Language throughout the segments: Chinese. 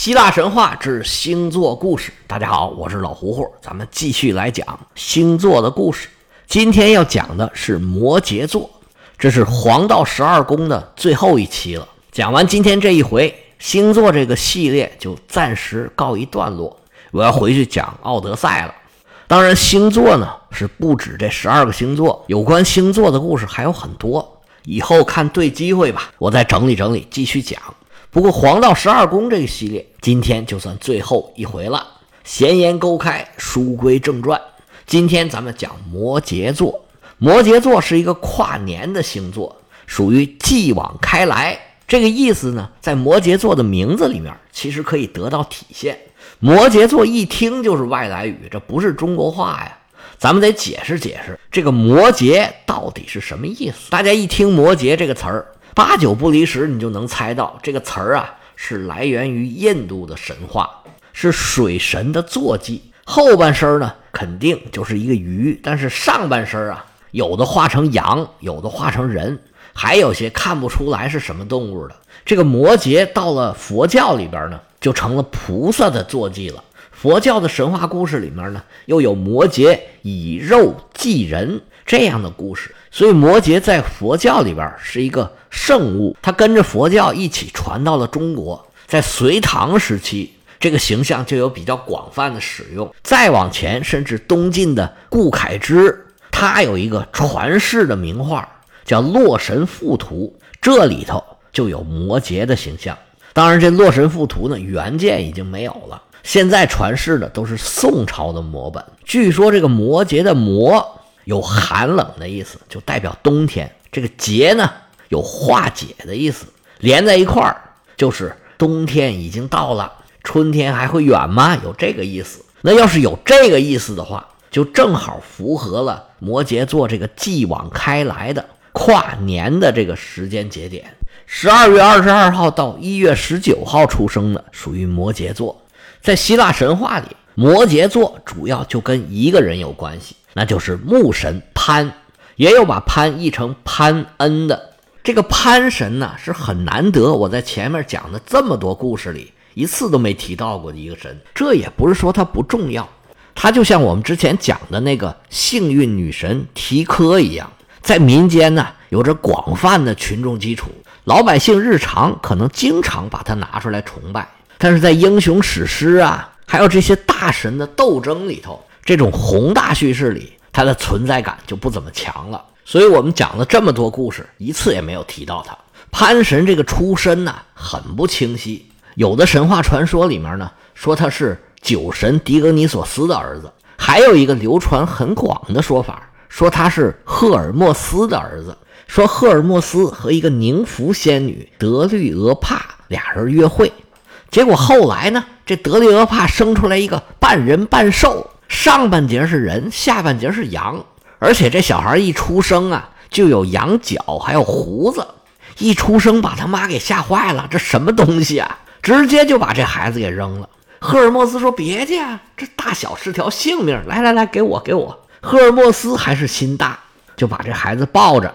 希腊神话之星座故事。大家好，我是老胡胡，咱们继续来讲星座的故事。今天要讲的是摩羯座，这是黄道十二宫的最后一期了。讲完今天这一回星座这个系列，就暂时告一段落。我要回去讲《奥德赛》了。当然，星座呢是不止这十二个星座，有关星座的故事还有很多。以后看对机会吧，我再整理整理，继续讲。不过黄道十二宫这个系列，今天就算最后一回了。闲言勾开，书归正传。今天咱们讲摩羯座。摩羯座是一个跨年的星座，属于继往开来。这个意思呢，在摩羯座的名字里面，其实可以得到体现。摩羯座一听就是外来语，这不是中国话呀。咱们得解释解释，这个摩羯到底是什么意思？大家一听摩羯这个词儿。八九不离十，你就能猜到这个词儿啊，是来源于印度的神话，是水神的坐骑。后半身呢，肯定就是一个鱼，但是上半身啊，有的画成羊，有的画成人，还有些看不出来是什么动物的。这个摩羯到了佛教里边呢，就成了菩萨的坐骑了。佛教的神话故事里面呢，又有摩羯以肉祭人这样的故事，所以摩羯在佛教里边是一个。圣物，它跟着佛教一起传到了中国，在隋唐时期，这个形象就有比较广泛的使用。再往前，甚至东晋的顾恺之，他有一个传世的名画，叫《洛神赋图》，这里头就有摩羯的形象。当然，这《洛神赋图》呢，原件已经没有了，现在传世的都是宋朝的摹本。据说这个摩羯的“摩”有寒冷的意思，就代表冬天。这个“节”呢？有化解的意思，连在一块儿就是冬天已经到了，春天还会远吗？有这个意思。那要是有这个意思的话，就正好符合了摩羯座这个继往开来的跨年的这个时间节点。十二月二十二号到一月十九号出生的属于摩羯座。在希腊神话里，摩羯座主要就跟一个人有关系，那就是木神潘，也有把潘译成潘恩的。这个潘神呢是很难得，我在前面讲的这么多故事里一次都没提到过的一个神。这也不是说它不重要，它就像我们之前讲的那个幸运女神提科一样，在民间呢有着广泛的群众基础，老百姓日常可能经常把它拿出来崇拜。但是在英雄史诗啊，还有这些大神的斗争里头，这种宏大叙事里，它的存在感就不怎么强了。所以我们讲了这么多故事，一次也没有提到他潘神这个出身呢，很不清晰。有的神话传说里面呢，说他是酒神狄俄尼索斯的儿子；还有一个流传很广的说法，说他是赫尔墨斯的儿子。说赫尔墨斯和一个宁芙仙女德律俄帕俩人约会，结果后来呢，这德律俄帕生出来一个半人半兽，上半截是人，下半截是羊。而且这小孩一出生啊，就有羊角，还有胡子。一出生把他妈给吓坏了，这什么东西啊？直接就把这孩子给扔了。赫尔墨斯说：“别介，这大小是条性命，来来来，给我给我。”赫尔墨斯还是心大，就把这孩子抱着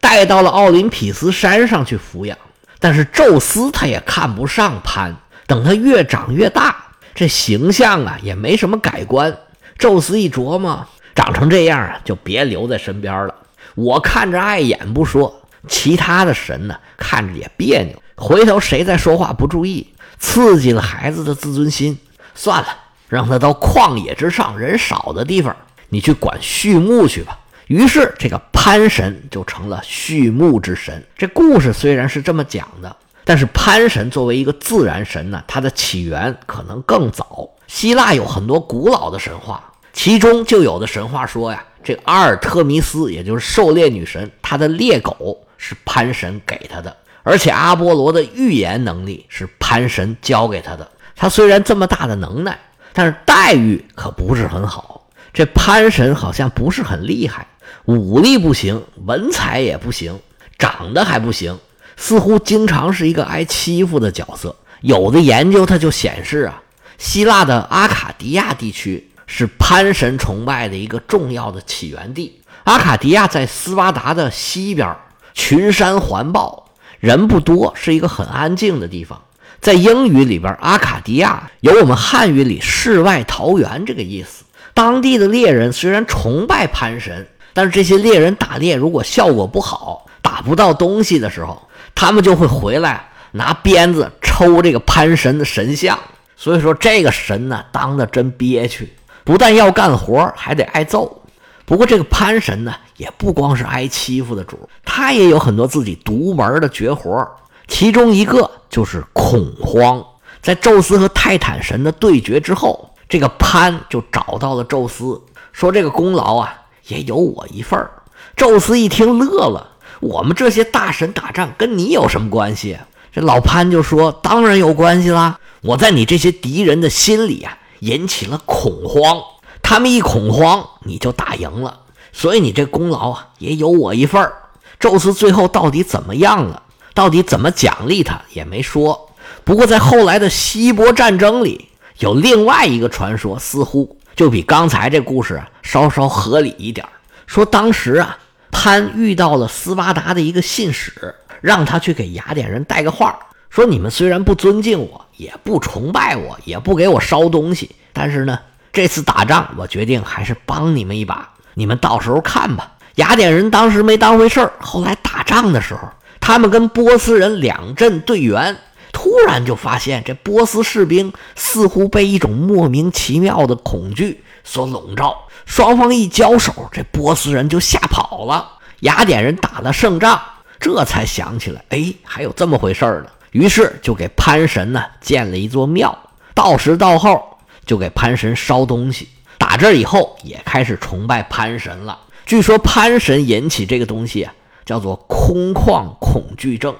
带到了奥林匹斯山上去抚养。但是宙斯他也看不上潘，等他越长越大，这形象啊也没什么改观。宙斯一琢磨。长成这样啊，就别留在身边了。我看着碍眼不说，其他的神呢，看着也别扭。回头谁再说话不注意，刺激了孩子的自尊心，算了，让他到旷野之上人少的地方，你去管畜牧去吧。于是这个潘神就成了畜牧之神。这故事虽然是这么讲的，但是潘神作为一个自然神呢，它的起源可能更早。希腊有很多古老的神话。其中就有的神话说呀，这阿尔特弥斯，也就是狩猎女神，她的猎狗是潘神给她的，而且阿波罗的预言能力是潘神教给他的。他虽然这么大的能耐，但是待遇可不是很好。这潘神好像不是很厉害，武力不行，文采也不行，长得还不行，似乎经常是一个挨欺负的角色。有的研究他就显示啊，希腊的阿卡迪亚地区。是潘神崇拜的一个重要的起源地。阿卡迪亚在斯巴达的西边，群山环抱，人不多，是一个很安静的地方。在英语里边，阿卡迪亚有我们汉语里世外桃源这个意思。当地的猎人虽然崇拜潘神，但是这些猎人打猎如果效果不好，打不到东西的时候，他们就会回来拿鞭子抽这个潘神的神像。所以说，这个神呢，当的真憋屈，不但要干活，还得挨揍。不过，这个潘神呢，也不光是挨欺负的主，他也有很多自己独门的绝活。其中一个就是恐慌。在宙斯和泰坦神的对决之后，这个潘就找到了宙斯，说：“这个功劳啊，也有我一份儿。”宙斯一听乐了：“我们这些大神打仗跟你有什么关系？”这老潘就说：“当然有关系啦！我在你这些敌人的心里啊，引起了恐慌，他们一恐慌，你就打赢了。所以你这功劳啊，也有我一份儿。”宙斯最后到底怎么样了？到底怎么奖励他也没说。不过在后来的希波战争里，有另外一个传说，似乎就比刚才这故事稍稍合理一点。说当时啊，潘遇到了斯巴达的一个信使，让他去给雅典人带个话儿，说你们虽然不尊敬我，也不崇拜我，也不给我烧东西，但是呢，这次打仗我决定还是帮你们一把，你们到时候看吧。雅典人当时没当回事儿，后来打仗的时候。他们跟波斯人两阵对员，突然就发现这波斯士兵似乎被一种莫名其妙的恐惧所笼罩。双方一交手，这波斯人就吓跑了。雅典人打了胜仗，这才想起来，哎，还有这么回事呢。于是就给潘神呢建了一座庙，到时到后就给潘神烧东西。打这以后，也开始崇拜潘神了。据说潘神引起这个东西啊。叫做空旷恐惧症，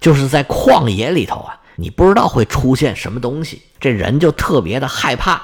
就是在旷野里头啊，你不知道会出现什么东西，这人就特别的害怕。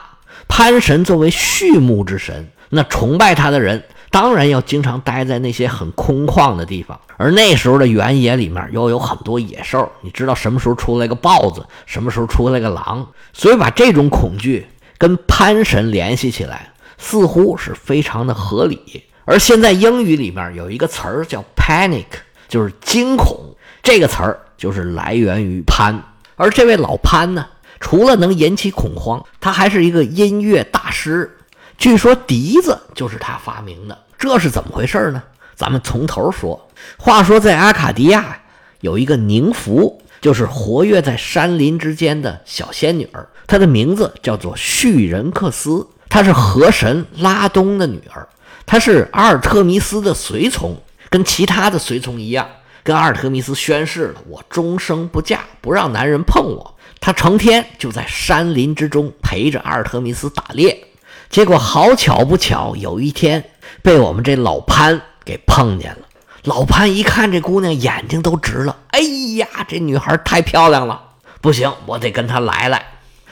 潘神作为畜牧之神，那崇拜他的人当然要经常待在那些很空旷的地方，而那时候的原野里面又有很多野兽，你知道什么时候出来个豹子，什么时候出来个狼，所以把这种恐惧跟潘神联系起来，似乎是非常的合理。而现在英语里面有一个词儿叫 panic，就是惊恐。这个词儿就是来源于潘。而这位老潘呢，除了能引起恐慌，他还是一个音乐大师。据说笛子就是他发明的，这是怎么回事呢？咱们从头说。话说在阿卡迪亚有一个宁芙，就是活跃在山林之间的小仙女儿，她的名字叫做叙人克斯，她是河神拉东的女儿。她是阿尔特弥斯的随从，跟其他的随从一样，跟阿尔特弥斯宣誓了：我终生不嫁，不让男人碰我。他成天就在山林之中陪着阿尔特弥斯打猎。结果好巧不巧，有一天被我们这老潘给碰见了。老潘一看这姑娘，眼睛都直了。哎呀，这女孩太漂亮了，不行，我得跟她来来。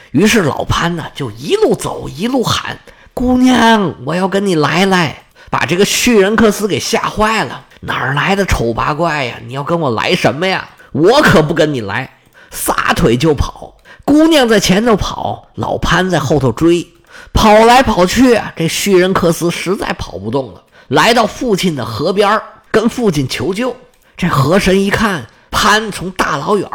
于是老潘呢，就一路走一路喊。姑娘，我要跟你来来，把这个叙人克斯给吓坏了。哪儿来的丑八怪呀？你要跟我来什么呀？我可不跟你来，撒腿就跑。姑娘在前头跑，老潘在后头追，跑来跑去，这叙人克斯实在跑不动了，来到父亲的河边，跟父亲求救。这河神一看潘从大老远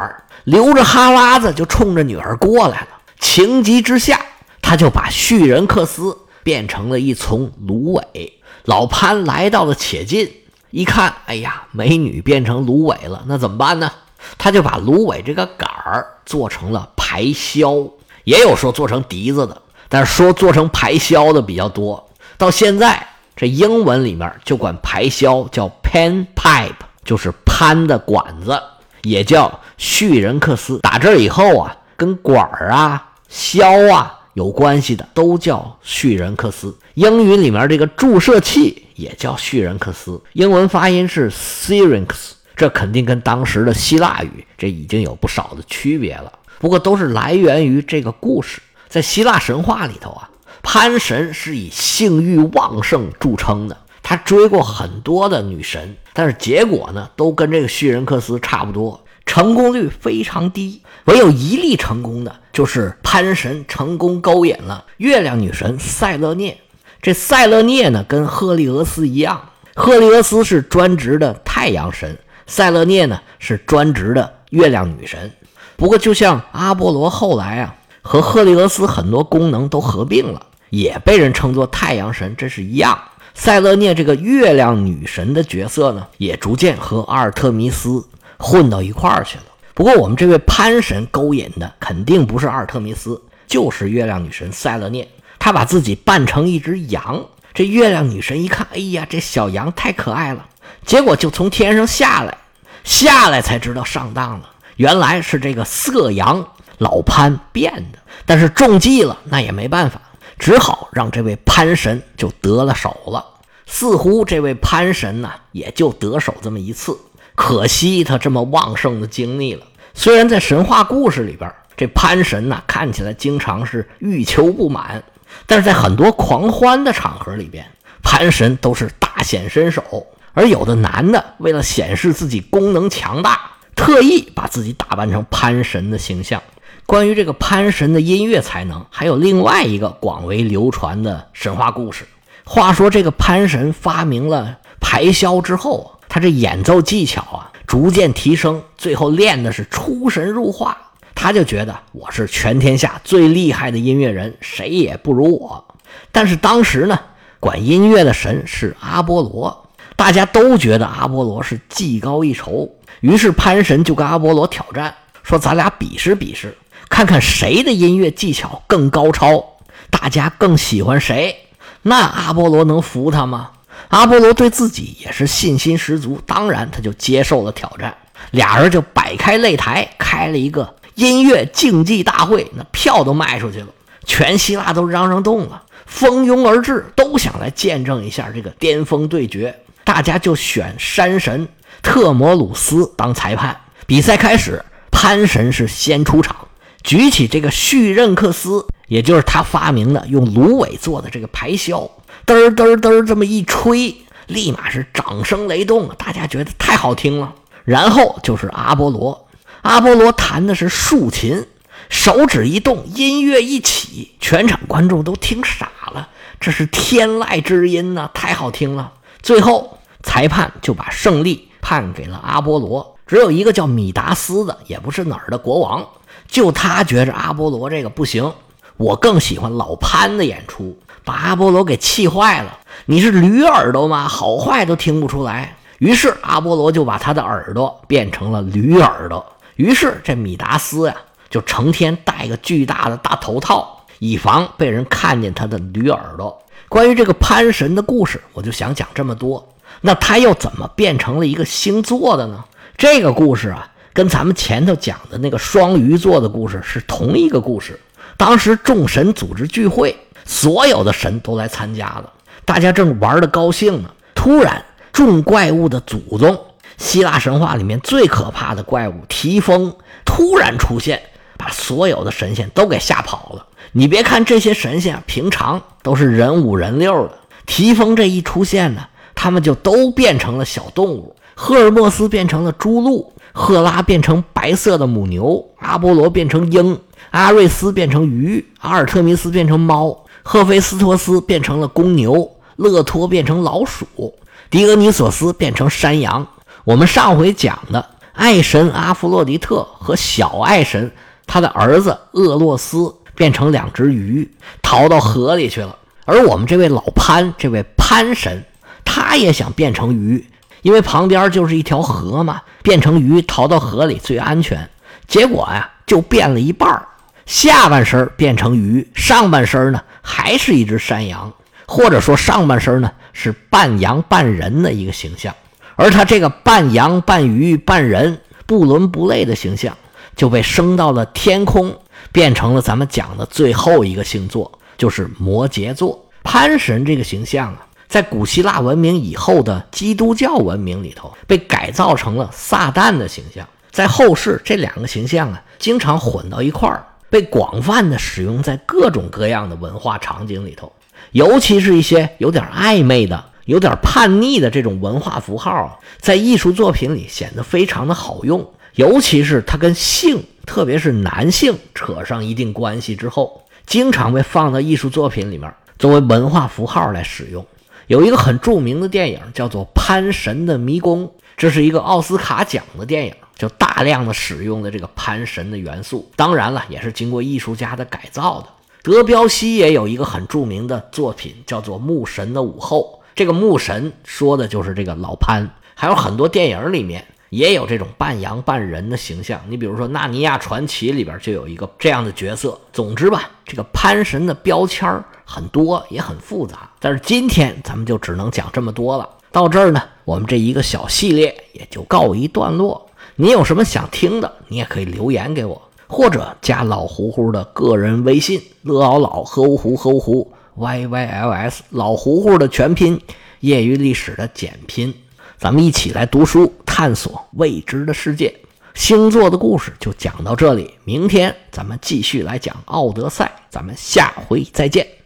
流着哈喇子就冲着女儿过来了，情急之下，他就把叙人克斯。变成了一丛芦苇，老潘来到了且近，一看，哎呀，美女变成芦苇了，那怎么办呢？他就把芦苇这个杆儿做成了排箫，也有说做成笛子的，但是说做成排箫的比较多。到现在，这英文里面就管排箫叫 pan pipe，就是潘的管子，也叫叙人克斯。打这以后啊，跟管儿啊、箫啊。有关系的都叫叙人克斯，英语里面这个注射器也叫叙人克斯，英文发音是 syrinx，这肯定跟当时的希腊语这已经有不少的区别了。不过都是来源于这个故事，在希腊神话里头啊，潘神是以性欲旺盛著称的，他追过很多的女神，但是结果呢，都跟这个叙人克斯差不多。成功率非常低，唯有一例成功的，就是潘神成功勾引了月亮女神塞勒涅。这塞勒涅呢，跟赫利俄斯一样，赫利俄斯是专职的太阳神，塞勒涅呢是专职的月亮女神。不过，就像阿波罗后来啊和赫利俄斯很多功能都合并了，也被人称作太阳神，这是一样。塞勒涅这个月亮女神的角色呢，也逐渐和阿尔特弥斯混到一块儿去了。不过，我们这位潘神勾引的肯定不是阿尔特弥斯，就是月亮女神塞勒涅。她把自己扮成一只羊，这月亮女神一看，哎呀，这小羊太可爱了，结果就从天上下来，下来才知道上当了，原来是这个色羊老潘变的。但是中计了，那也没办法。只好让这位潘神就得了手了，似乎这位潘神呢也就得手这么一次，可惜他这么旺盛的精力了。虽然在神话故事里边，这潘神呢看起来经常是欲求不满，但是在很多狂欢的场合里边，潘神都是大显身手。而有的男的为了显示自己功能强大，特意把自己打扮成潘神的形象。关于这个潘神的音乐才能，还有另外一个广为流传的神话故事。话说这个潘神发明了排箫之后，他这演奏技巧啊逐渐提升，最后练的是出神入化。他就觉得我是全天下最厉害的音乐人，谁也不如我。但是当时呢，管音乐的神是阿波罗，大家都觉得阿波罗是技高一筹，于是潘神就跟阿波罗挑战，说咱俩比试比试。看看谁的音乐技巧更高超，大家更喜欢谁？那阿波罗能服他吗？阿波罗对自己也是信心十足，当然他就接受了挑战。俩人就摆开擂台，开了一个音乐竞技大会，那票都卖出去了，全希腊都嚷嚷动了，蜂拥而至，都想来见证一下这个巅峰对决。大家就选山神特摩鲁斯当裁判。比赛开始，潘神是先出场。举起这个叙任克斯，也就是他发明的用芦苇做的这个排箫，嘚儿嘚儿嘚儿这么一吹，立马是掌声雷动，大家觉得太好听了。然后就是阿波罗，阿波罗弹的是竖琴，手指一动，音乐一起，全场观众都听傻了，这是天籁之音呐，太好听了。最后裁判就把胜利判给了阿波罗，只有一个叫米达斯的，也不是哪儿的国王。就他觉着阿波罗这个不行，我更喜欢老潘的演出，把阿波罗给气坏了。你是驴耳朵吗？好坏都听不出来。于是阿波罗就把他的耳朵变成了驴耳朵。于是这米达斯呀，就成天戴个巨大的大头套，以防被人看见他的驴耳朵。关于这个潘神的故事，我就想讲这么多。那他又怎么变成了一个星座的呢？这个故事啊。跟咱们前头讲的那个双鱼座的故事是同一个故事。当时众神组织聚会，所有的神都来参加了，大家正玩的高兴呢。突然，众怪物的祖宗——希腊神话里面最可怕的怪物提丰突然出现，把所有的神仙都给吓跑了。你别看这些神仙啊平常都是人五人六的，提丰这一出现呢，他们就都变成了小动物。赫尔墨斯变成了猪鹿。赫拉变成白色的母牛，阿波罗变成鹰，阿瑞斯变成鱼，阿尔特弥斯变成猫，赫菲斯托斯变成了公牛，勒托变成老鼠，狄俄尼索斯变成山羊。我们上回讲的爱神阿弗洛狄特和小爱神他的儿子厄洛斯变成两只鱼，逃到河里去了。而我们这位老潘，这位潘神，他也想变成鱼。因为旁边就是一条河嘛，变成鱼逃到河里最安全。结果呀，就变了一半下半身变成鱼，上半身呢还是一只山羊，或者说上半身呢是半羊半人的一个形象。而他这个半羊半鱼半人不伦不类的形象，就被升到了天空，变成了咱们讲的最后一个星座，就是摩羯座。潘神这个形象啊。在古希腊文明以后的基督教文明里头，被改造成了撒旦的形象。在后世，这两个形象啊，经常混到一块儿，被广泛的使用在各种各样的文化场景里头。尤其是一些有点暧昧的、有点叛逆的这种文化符号，在艺术作品里显得非常的好用。尤其是它跟性，特别是男性扯上一定关系之后，经常被放到艺术作品里面作为文化符号来使用。有一个很著名的电影叫做《潘神的迷宫》，这是一个奥斯卡奖的电影，就大量的使用的这个潘神的元素。当然了，也是经过艺术家的改造的。德彪西也有一个很著名的作品叫做《牧神的午后》，这个牧神说的就是这个老潘。还有很多电影里面也有这种半羊半人的形象，你比如说《纳尼亚传奇》里边就有一个这样的角色。总之吧，这个潘神的标签很多也很复杂，但是今天咱们就只能讲这么多了。到这儿呢，我们这一个小系列也就告一段落。你有什么想听的，你也可以留言给我，或者加老胡胡的个人微信：乐奥老和芜胡和芜胡 y y l s 老胡胡的全拼，业余历史的简拼。咱们一起来读书，探索未知的世界。星座的故事就讲到这里，明天咱们继续来讲《奥德赛》，咱们下回再见。